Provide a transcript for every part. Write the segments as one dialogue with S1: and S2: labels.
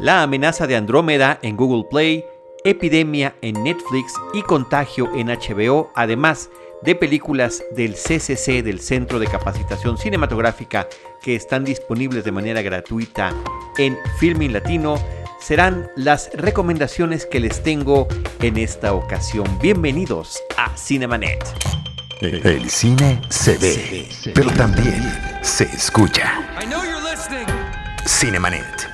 S1: La amenaza de Andrómeda en Google Play, Epidemia en Netflix y Contagio en HBO, además de películas del CCC, del Centro de Capacitación Cinematográfica, que están disponibles de manera gratuita en Filming Latino, serán las recomendaciones que les tengo en esta ocasión. Bienvenidos a Cinemanet.
S2: El cine se ve, pero también se escucha. Cinemanet.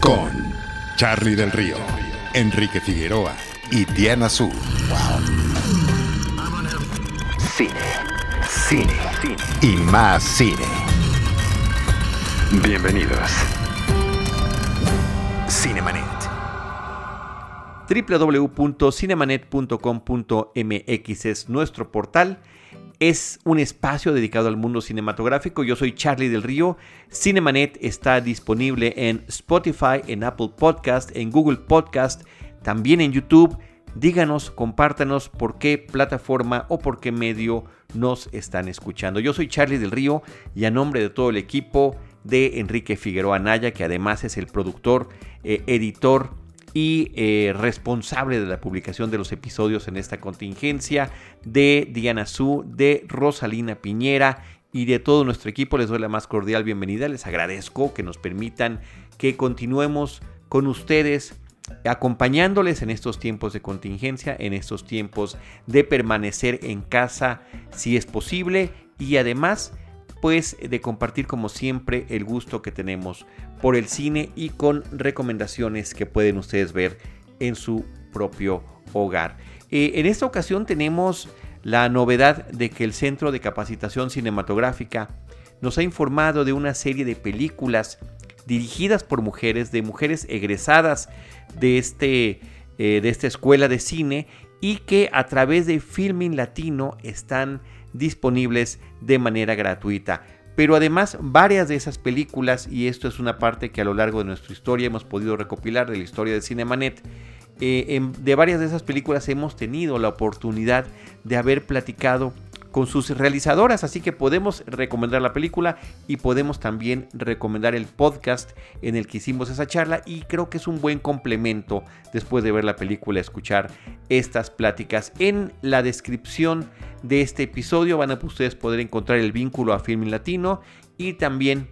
S2: Con Charlie del Río, Enrique Figueroa y Diana Su. Cine, cine, cine y más cine. Bienvenidos. Cinemanet.
S1: www.cinemanet.com.mx es nuestro portal. Es un espacio dedicado al mundo cinematográfico. Yo soy Charlie del Río. Cinemanet está disponible en Spotify, en Apple Podcast, en Google Podcast, también en YouTube. Díganos, compártanos por qué plataforma o por qué medio nos están escuchando. Yo soy Charlie del Río y a nombre de todo el equipo de Enrique Figueroa Naya, que además es el productor, eh, editor y eh, responsable de la publicación de los episodios en esta contingencia, de Diana Su, de Rosalina Piñera y de todo nuestro equipo. Les doy la más cordial bienvenida. Les agradezco que nos permitan que continuemos con ustedes acompañándoles en estos tiempos de contingencia, en estos tiempos de permanecer en casa si es posible y además pues de compartir como siempre el gusto que tenemos por el cine y con recomendaciones que pueden ustedes ver en su propio hogar. Eh, en esta ocasión tenemos la novedad de que el Centro de Capacitación Cinematográfica nos ha informado de una serie de películas dirigidas por mujeres, de mujeres egresadas de, este, eh, de esta escuela de cine y que a través de Filming Latino están disponibles de manera gratuita. Pero además varias de esas películas, y esto es una parte que a lo largo de nuestra historia hemos podido recopilar de la historia de Cinemanet, eh, de varias de esas películas hemos tenido la oportunidad de haber platicado con sus realizadoras, así que podemos recomendar la película y podemos también recomendar el podcast en el que hicimos esa charla y creo que es un buen complemento después de ver la película escuchar estas pláticas. En la descripción de este episodio van a ustedes poder encontrar el vínculo a Filming Latino y también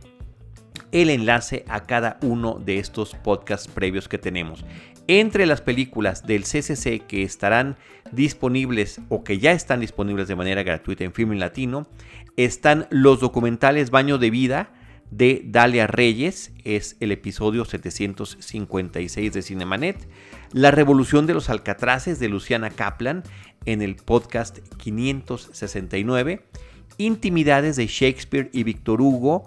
S1: el enlace a cada uno de estos podcasts previos que tenemos. Entre las películas del CCC que estarán disponibles o que ya están disponibles de manera gratuita en Filming Latino, están los documentales Baño de Vida de Dalia Reyes, es el episodio 756 de Cinemanet, La Revolución de los Alcatraces de Luciana Kaplan en el podcast 569, Intimidades de Shakespeare y Víctor Hugo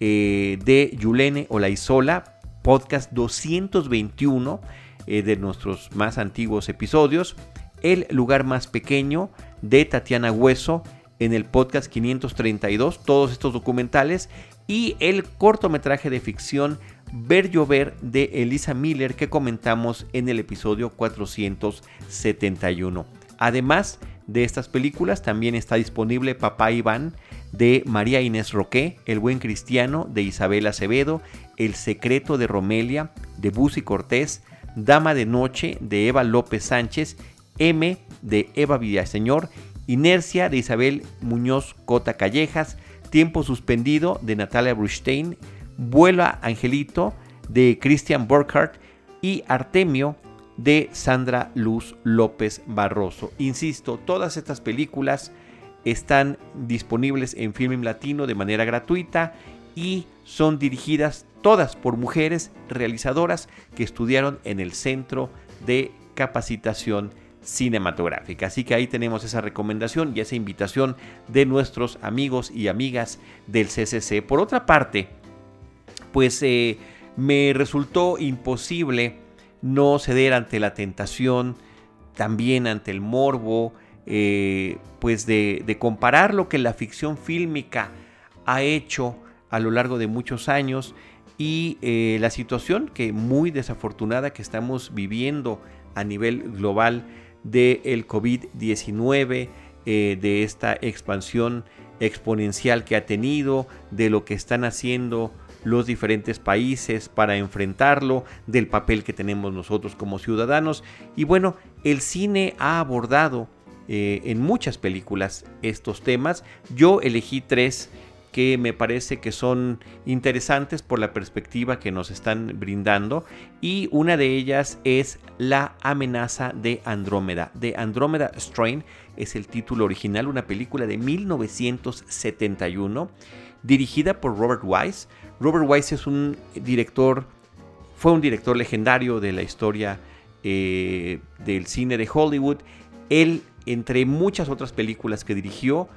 S1: eh, de Yulene Olaizola, podcast 221 eh, de nuestros más antiguos episodios, El lugar más pequeño de Tatiana Hueso en el podcast 532, todos estos documentales, y el cortometraje de ficción Ver Llover de Elisa Miller que comentamos en el episodio 471. Además de estas películas, también está disponible Papá Iván de María Inés Roque, El Buen Cristiano de Isabel Acevedo, El Secreto de Romelia de Busi Cortés, Dama de Noche de Eva López Sánchez, M de Eva Villaseñor, Inercia de Isabel Muñoz Cota Callejas, Tiempo Suspendido de Natalia Brustein, Vuela Angelito de Christian Burkhardt y Artemio de Sandra Luz López Barroso. Insisto, todas estas películas están disponibles en Filming Latino de manera gratuita y son dirigidas todas por mujeres realizadoras que estudiaron en el Centro de Capacitación Cinematográfica. Así que ahí tenemos esa recomendación y esa invitación de nuestros amigos y amigas del CCC. Por otra parte, pues eh, me resultó imposible no ceder ante la tentación, también ante el morbo, eh, pues de, comparar lo que la ficción fílmica ha hecho a lo largo de muchos años y eh, la situación que muy desafortunada que estamos viviendo a nivel global del COVID-19, eh, de esta expansión exponencial que ha tenido, de lo que están haciendo los diferentes países para enfrentarlo, del papel que tenemos nosotros como ciudadanos. Y bueno, el cine ha abordado eh, en muchas películas estos temas. Yo elegí tres que me parece que son interesantes por la perspectiva que nos están brindando y una de ellas es La amenaza de Andrómeda. De Andrómeda Strain es el título original, una película de 1971 dirigida por Robert Wise. Robert Wise es un director, fue un director legendario de la historia eh, del cine de Hollywood. Él, entre muchas otras películas que dirigió,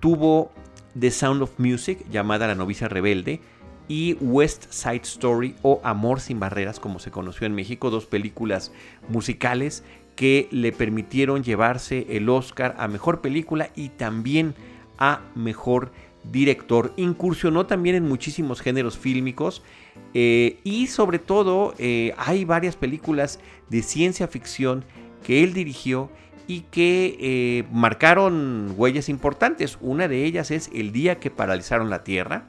S1: tuvo The Sound of Music, llamada La novicia rebelde, y West Side Story o Amor sin barreras, como se conoció en México, dos películas musicales que le permitieron llevarse el Oscar a mejor película y también a mejor director. Incursionó también en muchísimos géneros fílmicos eh, y sobre todo eh, hay varias películas de ciencia ficción que él dirigió y que eh, marcaron huellas importantes. Una de ellas es El día que paralizaron la Tierra,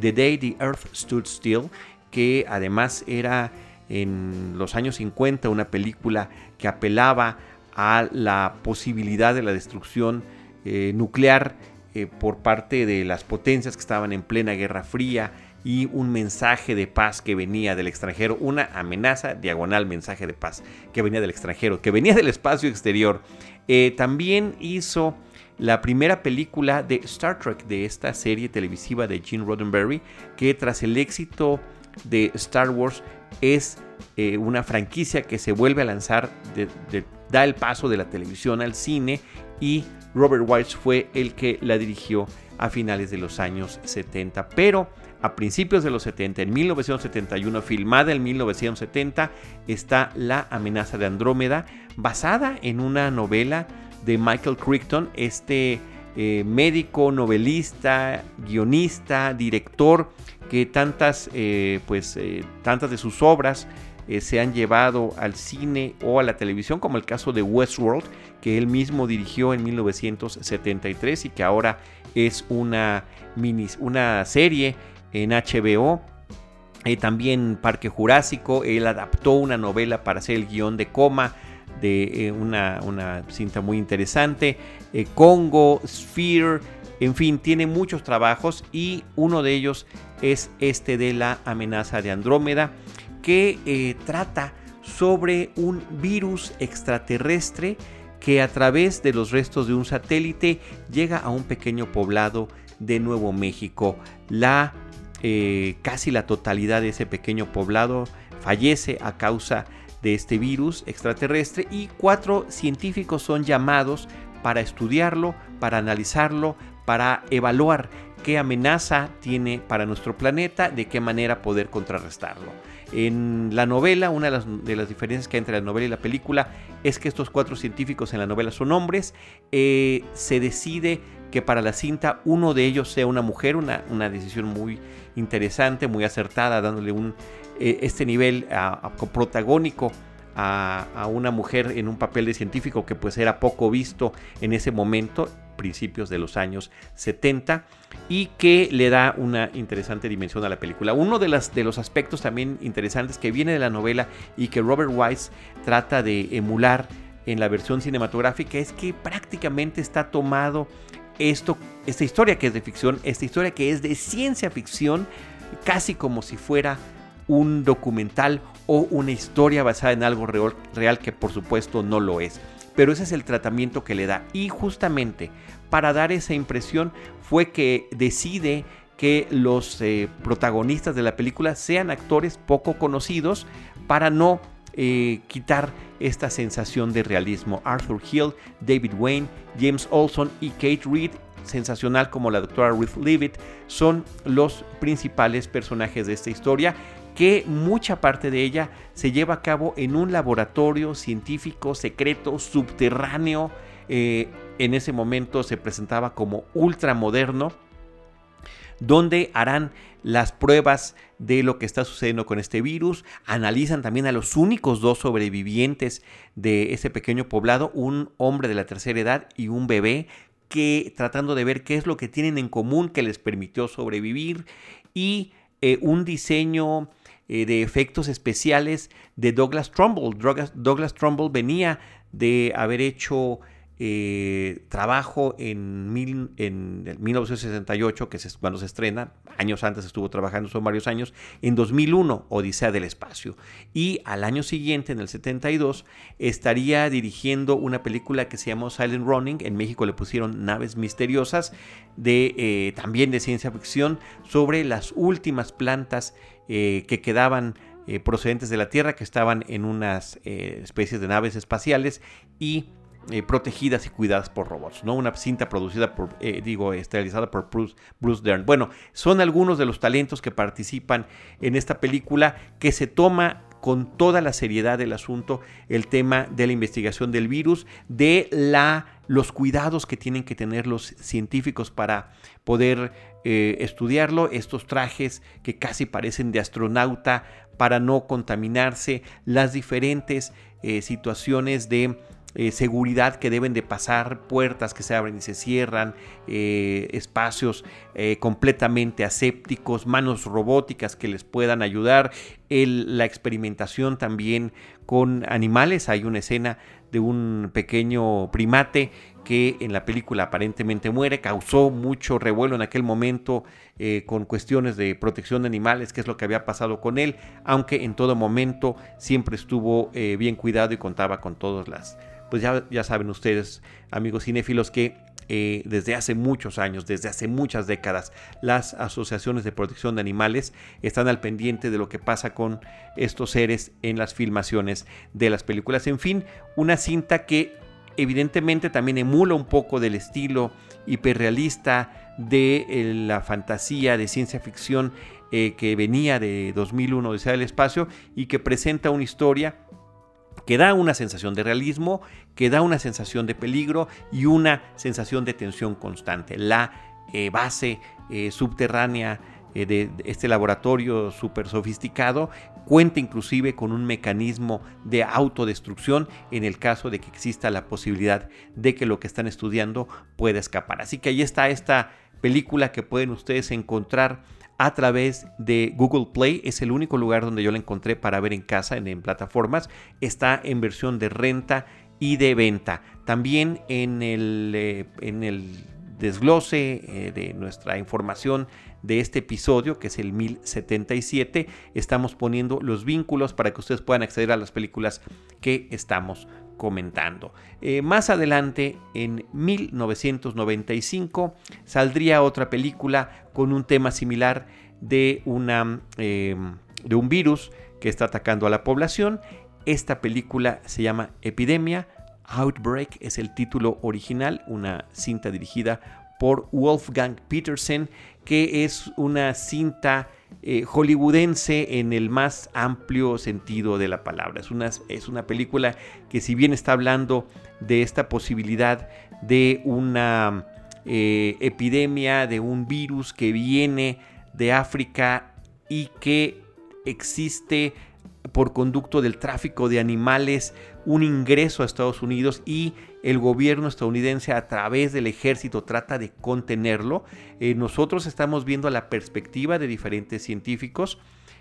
S1: The Day the Earth Stood Still, que además era en los años 50 una película que apelaba a la posibilidad de la destrucción eh, nuclear eh, por parte de las potencias que estaban en plena Guerra Fría y un mensaje de paz que venía del extranjero, una amenaza diagonal mensaje de paz que venía del extranjero, que venía del espacio exterior. Eh, también hizo la primera película de Star Trek de esta serie televisiva de Gene Roddenberry, que tras el éxito de Star Wars es eh, una franquicia que se vuelve a lanzar, da el paso de la televisión al cine y Robert Wise fue el que la dirigió a finales de los años 70. Pero a principios de los 70, en 1971, filmada en 1970, está La amenaza de Andrómeda, basada en una novela de Michael Crichton, este eh, médico, novelista, guionista, director, que tantas, eh, pues, eh, tantas de sus obras se han llevado al cine o a la televisión, como el caso de Westworld, que él mismo dirigió en 1973 y que ahora es una, mini, una serie en HBO. Eh, también Parque Jurásico, él adaptó una novela para hacer el guion de Coma, de eh, una, cinta muy interesante. Eh, Congo, Sphere, en fin, tiene muchos trabajos y uno de ellos es este de la amenaza de Andrómeda, que trata sobre un virus extraterrestre que a través de los restos de un satélite llega a un pequeño poblado de Nuevo México. La eh, casi la totalidad de ese pequeño poblado fallece a causa de este virus extraterrestre y cuatro científicos son llamados para estudiarlo, para analizarlo, para evaluar qué amenaza tiene para nuestro planeta, de qué manera poder contrarrestarlo. En la novela, una de las, diferencias que hay entre la novela y la película es que estos cuatro científicos en la novela son hombres. Eh, se decide que para la cinta uno de ellos sea una mujer, una, una decisión muy interesante, muy acertada, dándole un, eh, este nivel protagónico a, a, una mujer en un papel de científico que pues era poco visto en ese momento, principios de los años 70, y que le da una interesante dimensión a la película. Uno de, las, de los aspectos también interesantes que viene de la novela y que Robert Wise trata de emular en la versión cinematográfica es que prácticamente está tomado esto, esta historia que es de ficción, esta historia que es de ciencia ficción, casi como si fuera un documental o una historia basada en algo real, que por supuesto no lo es. Pero ese es el tratamiento que le da. Y justamente para dar esa impresión fue que decide que los eh, protagonistas de la película sean actores poco conocidos para no eh, quitar esta sensación de realismo. Arthur Hill, David Wayne, James Olson y Kate Reed, sensacional como la doctora Ruth Leavitt, son los principales personajes de esta historia que mucha parte de ella se lleva a cabo en un laboratorio científico secreto subterráneo. Eh, en ese momento se presentaba como ultramoderno donde harán las pruebas de lo que está sucediendo con este virus, analizan también a los únicos dos sobrevivientes de ese pequeño poblado, un hombre de la tercera edad y un bebé, que tratando de ver qué es lo que tienen en común que les permitió sobrevivir y eh, un diseño eh, de efectos especiales de Douglas Trumbull. Douglas Trumbull venía de haber hecho eh, trabajo en, mil, en 1968, que es cuando se estrena, años antes estuvo trabajando, son varios años, en 2001, Odisea del Espacio. Y al año siguiente, en el 72, estaría dirigiendo una película que se llamó Silent Running, en México le pusieron Naves Misteriosas, de, eh, también de ciencia ficción, sobre las últimas plantas eh, que quedaban procedentes de la Tierra, que estaban en unas especies de naves espaciales y eh, protegidas y cuidadas por robots, ¿no? Una cinta producida por, eh, digo, esterilizada por Bruce, Bruce, Dern. Bueno, son algunos de los talentos que participan en esta película que se toma con toda la seriedad del asunto el tema de la investigación del virus, de la, los cuidados que tienen que tener los científicos para poder eh, estudiarlo, estos trajes que casi parecen de astronauta para no contaminarse, las diferentes situaciones de eh, seguridad que deben de pasar, puertas que se abren y se cierran, eh, espacios eh, completamente asépticos, manos robóticas que les puedan ayudar, la experimentación también con animales. Hay una escena de un pequeño primate que en la película aparentemente muere, causó mucho revuelo en aquel momento con cuestiones de protección de animales, que es lo que había pasado con él, aunque en todo momento siempre estuvo bien cuidado y contaba con todas las pues ya, ya saben ustedes, amigos cinéfilos, que eh, desde hace muchos años, desde hace muchas décadas, las asociaciones de protección de animales están al pendiente de lo que pasa con estos seres en las filmaciones de las películas. En fin, una cinta que evidentemente también emula un poco del estilo hiperrealista de eh, la fantasía de ciencia ficción eh, que venía de 2001 Odisea del Espacio y que presenta una historia que da una sensación de realismo, que da una sensación de peligro y una sensación de tensión constante. La eh, base eh, subterránea eh, de este laboratorio súper sofisticado cuenta inclusive con un mecanismo de autodestrucción en el caso de que exista la posibilidad de que lo que están estudiando pueda escapar. Así que ahí está esta película que pueden ustedes encontrar a través de Google Play. Es el único lugar donde yo la encontré para ver en casa, en, plataformas. Está en versión de renta y de venta. También en el, eh, en el desglose eh, de nuestra información de este episodio, que es el 1077, estamos poniendo los vínculos para que ustedes puedan acceder a las películas que estamos comentando. Eh, más adelante, en 1995, saldría otra película con un tema similar de, una, em, de un virus que está atacando a la población. Esta película se llama Epidemia. Outbreak es el título original, una cinta dirigida por Wolfgang Petersen, que es una cinta eh, hollywoodense en el más amplio sentido de la palabra. Es una, es una película que si bien está hablando de esta posibilidad de una eh, epidemia, de un virus que viene de África y que existe por conducto del tráfico de animales un ingreso a Estados Unidos y el gobierno estadounidense a través del ejército trata de contenerlo. Eh, nosotros estamos viendo la perspectiva de diferentes científicos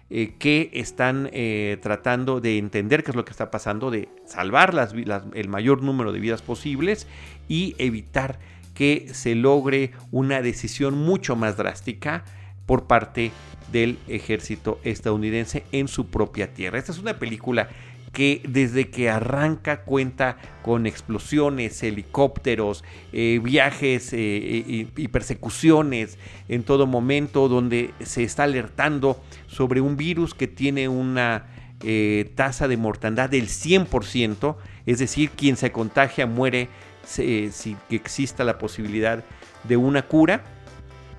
S1: eh, que están eh, tratando de entender qué es lo que está pasando, de salvar el mayor número de vidas posibles y evitar que se logre una decisión mucho más drástica por parte del ejército estadounidense en su propia tierra. Esta es una película que desde que arranca cuenta con explosiones, helicópteros, eh, viajes eh, y, persecuciones en todo momento, donde se está alertando sobre un virus que tiene una eh, tasa de mortandad del 100%, es decir, quien se contagia muere sin que exista la posibilidad de una cura.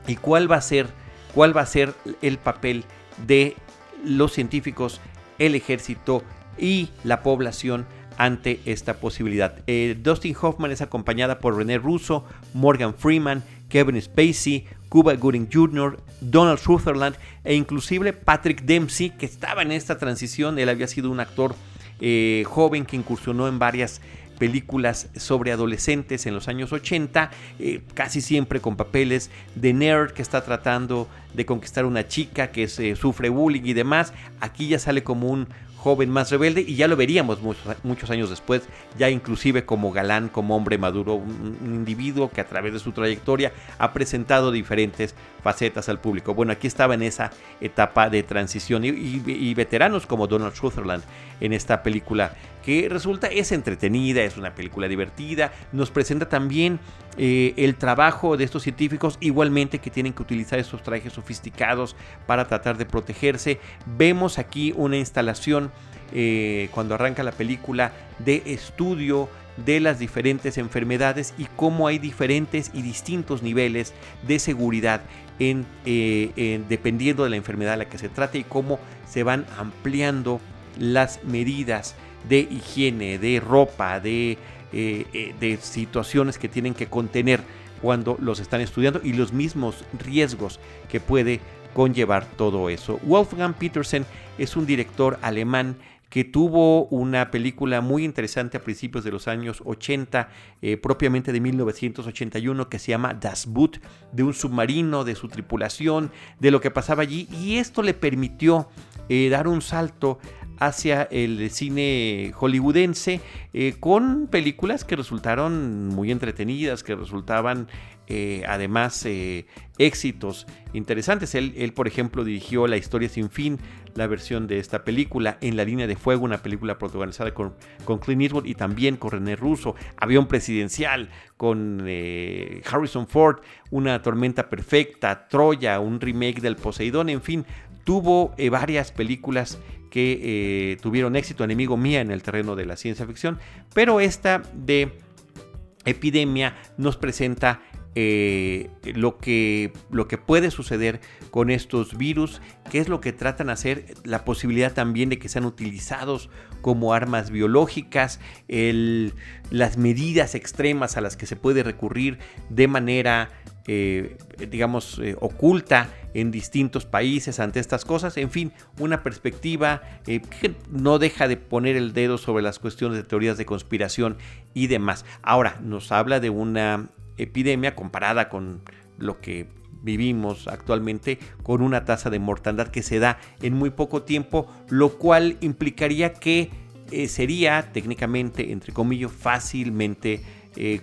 S1: ¿Y cuál va a ser, cuál va a ser el papel de los científicos, el ejército y la población ante esta posibilidad. Eh, Dustin Hoffman es acompañada por René Russo, Morgan Freeman, Kevin Spacey, Cuba Gooding Jr., Donald Sutherland e inclusive Patrick Dempsey, que estaba en esta transición. Él había sido un actor eh, joven que incursionó en varias películas sobre adolescentes en los años 80, eh, casi siempre con papeles de nerd que está tratando de conquistar una chica que se sufre bullying y demás. Aquí ya sale como un joven más rebelde y ya lo veríamos muchos, años después, ya inclusive como galán, como hombre maduro, un, individuo que a través de su trayectoria ha presentado diferentes facetas al público. Bueno, aquí estaba en esa etapa de transición y, veteranos como Donald Sutherland en esta película que resulta es entretenida, es una película divertida, nos presenta también eh, el trabajo de estos científicos igualmente que tienen que utilizar estos trajes sofisticados para tratar de protegerse. Vemos aquí una instalación eh, cuando arranca la película de estudio de las diferentes enfermedades y cómo hay diferentes y distintos niveles de seguridad en, eh, dependiendo de la enfermedad a la que se trate y cómo se van ampliando las medidas de higiene, de ropa, de, eh, de situaciones que tienen que contener cuando los están estudiando y los mismos riesgos que puede conllevar todo eso. Wolfgang Petersen es un director alemán que tuvo una película muy interesante a principios de los años 80, eh, propiamente de 1981, que se llama Das Boot, de un submarino, de su tripulación, de lo que pasaba allí, y esto le permitió eh, dar un salto hacia el cine hollywoodense eh, con películas que resultaron muy entretenidas, que resultaban eh, además eh, éxitos interesantes. Él, por ejemplo, dirigió La historia sin fin, la versión de esta película, En la línea de fuego, una película protagonizada con, con Clint Eastwood y también con René Russo, Avión presidencial con Harrison Ford, Una tormenta perfecta, Troya, un remake del Poseidón, en fin, tuvo varias películas que eh, tuvieron éxito, enemigo mía en el terreno de la ciencia ficción, pero esta de epidemia nos presenta eh, lo, que, lo que puede suceder con estos virus, qué es lo que tratan de hacer, la posibilidad también de que sean utilizados como armas biológicas, las medidas extremas a las que se puede recurrir de manera eh, digamos, eh, oculta en distintos países ante estas cosas. En fin, una perspectiva eh, que no deja de poner el dedo sobre las cuestiones de teorías de conspiración y demás. Ahora, nos habla de una epidemia comparada con lo que vivimos actualmente con una tasa de mortandad que se da en muy poco tiempo, lo cual implicaría que sería técnicamente, entre comillas, fácilmente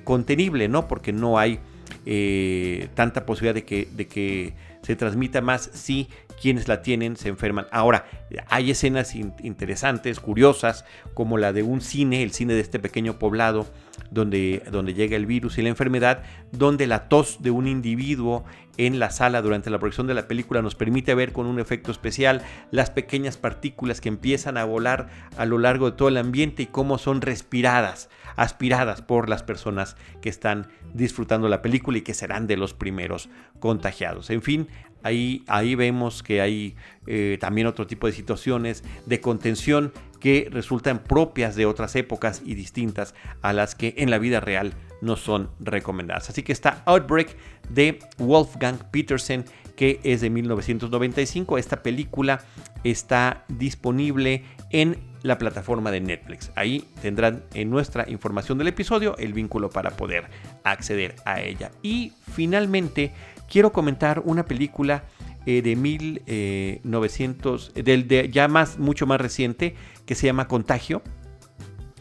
S1: contenible, ¿no? Porque no hay eh, tanta posibilidad de que, de que se transmita más si quienes la tienen se enferman. Ahora, hay escenas interesantes, curiosas, como la de un cine, el cine de este pequeño poblado, donde, donde llega el virus y la enfermedad, donde la tos de un individuo en la sala durante la proyección de la película nos permite ver con un efecto especial las pequeñas partículas que empiezan a volar a lo largo de todo el ambiente y cómo son respiradas, aspiradas por las personas que están disfrutando la película y que serán de los primeros contagiados. En fin, ahí, ahí vemos que hay eh, también otro tipo de situaciones de contención que resultan propias de otras épocas y distintas a las que en la vida real no son recomendadas. Así que está Outbreak de Wolfgang Petersen, que es de 1995. Esta película está disponible en la plataforma de Netflix. Ahí tendrán en nuestra información del episodio el vínculo para poder acceder a ella. Y finalmente quiero comentar una película eh, de 1900, eh, del de ya más, mucho más reciente, que se llama Contagio.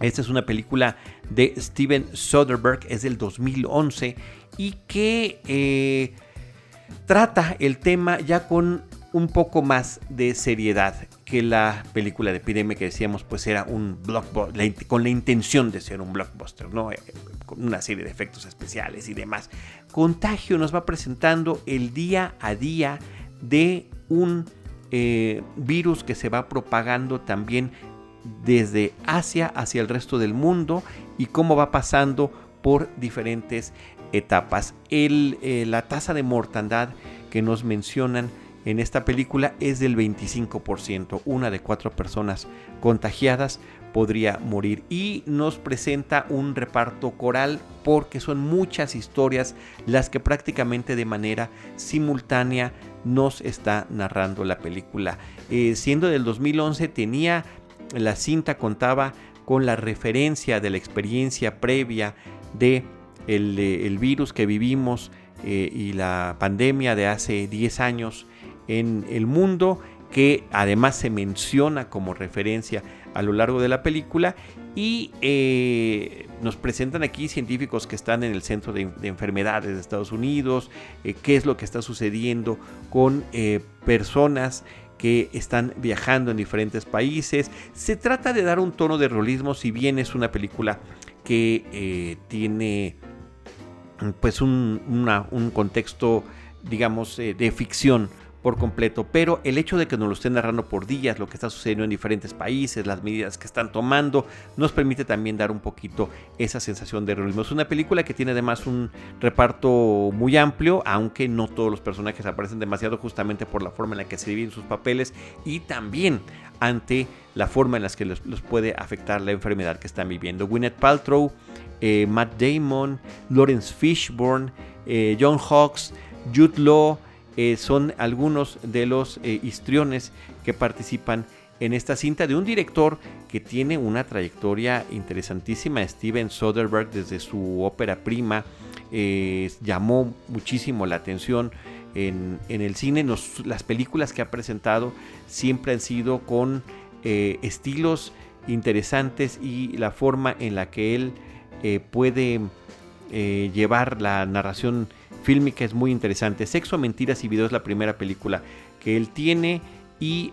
S1: Esta es una película de Steven Soderbergh, es del 2011 y que eh, trata el tema ya con un poco más de seriedad que la película de epidemia que decíamos pues era un blockbuster, con la intención de ser un blockbuster, ¿no? Eh, con una serie de efectos especiales y demás. Contagio nos va presentando el día a día de un eh, virus que se va propagando también desde Asia hacia el resto del mundo y cómo va pasando por diferentes etapas. Eh, la tasa de mortandad que nos mencionan en esta película es del 25%. Una de cuatro personas contagiadas podría morir. Y nos presenta un reparto coral porque son muchas historias las que prácticamente de manera simultánea nos está narrando la película. Eh, siendo del 2011 tenía la cinta contaba con la referencia de la experiencia previa de el, virus que vivimos eh, y la pandemia de hace 10 años en el mundo, que además se menciona como referencia a lo largo de la película y eh, nos presentan aquí científicos que están en el Centro de, Enfermedades de Estados Unidos, eh, qué es lo que está sucediendo con personas que están viajando en diferentes países. Se trata de dar un tono de realismo, si bien es una película que tiene pues un, un contexto, digamos, eh, de ficción por completo, pero el hecho de que nos lo estén narrando por días, lo que está sucediendo en diferentes países, las medidas que están tomando, nos permite también dar un poquito esa sensación de realismo. Es una película que tiene además un reparto muy amplio, aunque no todos los personajes aparecen demasiado justamente por la forma en la que se dividen sus papeles y también ante la forma en la que los, puede afectar la enfermedad que están viviendo. Gwyneth Paltrow, eh, Matt Damon, Lawrence Fishburne, eh, John Hawkes, Jude Law, eh, son algunos de los histriones que participan en esta cinta de un director que tiene una trayectoria interesantísima, Steven Soderbergh, desde su ópera prima, llamó muchísimo la atención en, el cine. las películas que ha presentado siempre han sido con eh, estilos interesantes y la forma en la que él eh, puede eh, llevar la narración fílmica es muy interesante. Sexo, Mentiras y Video es la primera película que él tiene y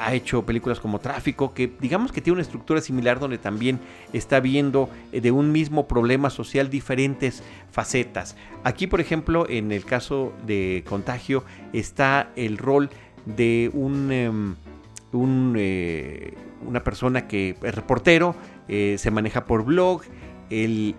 S1: ha hecho películas como Tráfico, que digamos que tiene una estructura similar donde también está viendo eh, de un mismo problema social diferentes facetas. Aquí, por ejemplo, en el caso de Contagio está el rol de un, em, eh, una persona que es reportero, eh, se maneja por blog, él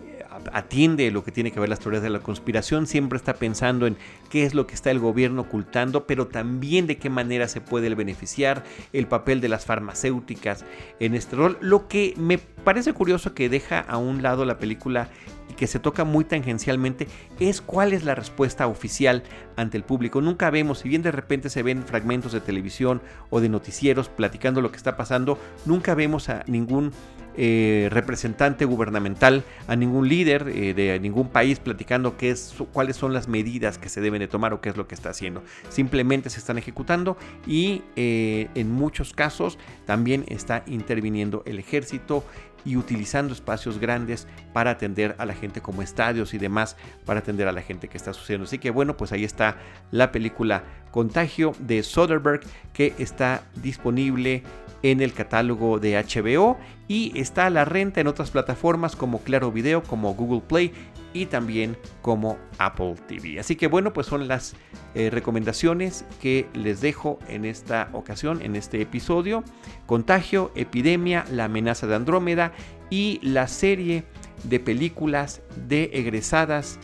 S1: atiende lo que tiene que ver las teorías de la conspiración, siempre está pensando en qué es lo que está el gobierno ocultando, pero también de qué manera se puede beneficiar el papel de las farmacéuticas en este rol. Lo que me parece curioso que deja a un lado la película y que se toca muy tangencialmente es cuál es la respuesta oficial ante el público. Nunca vemos, si bien de repente se ven fragmentos de televisión o de noticieros platicando lo que está pasando, nunca vemos a ningún eh, representante gubernamental, a ningún líder eh, de ningún país platicando qué es, cuáles son las medidas que se deben de tomar o qué es lo que está haciendo. Simplemente se están ejecutando y eh, en muchos casos también está interviniendo el ejército y utilizando espacios grandes para atender a la gente como estadios y demás para atender a la gente que está sucediendo. Así que bueno, pues ahí está la película Contagio de Soderbergh que está disponible en el catálogo de HBO y está a la renta en otras plataformas como Claro Video, como Google Play y también como Apple TV. Así que bueno, pues son las eh, recomendaciones que les dejo en esta ocasión, en este episodio. Contagio, epidemia, la amenaza de Andrómeda y la serie de películas de egresadas,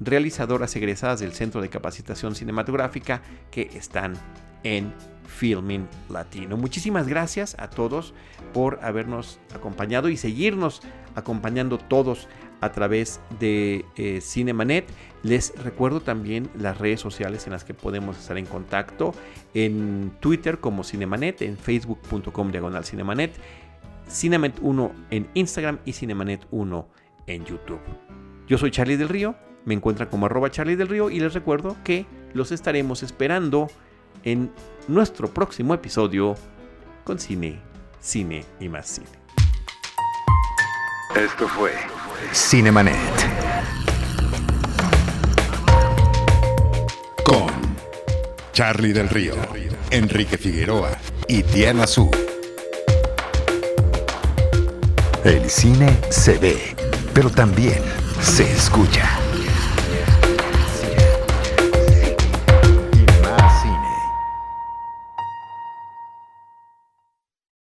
S1: realizadoras egresadas del Centro de Capacitación Cinematográfica que están en Filming Latino. Muchísimas gracias a todos por habernos acompañado y seguirnos acompañando todos a través de eh, Cinemanet. Les recuerdo también las redes sociales en las que podemos estar en contacto. En Twitter como Cinemanet, en facebook.com diagonal Cinemanet, Cinemanet 1 en Instagram y Cinemanet 1 en YouTube. Yo soy Charlie del Río, me encuentran como arroba Charlie del Río y les recuerdo que los estaremos esperando en nuestro próximo episodio con cine, cine y más cine.
S2: Esto fue Cinemanet. Con Charlie del Río, Enrique Figueroa y Diana Su. El cine se ve, pero también se escucha.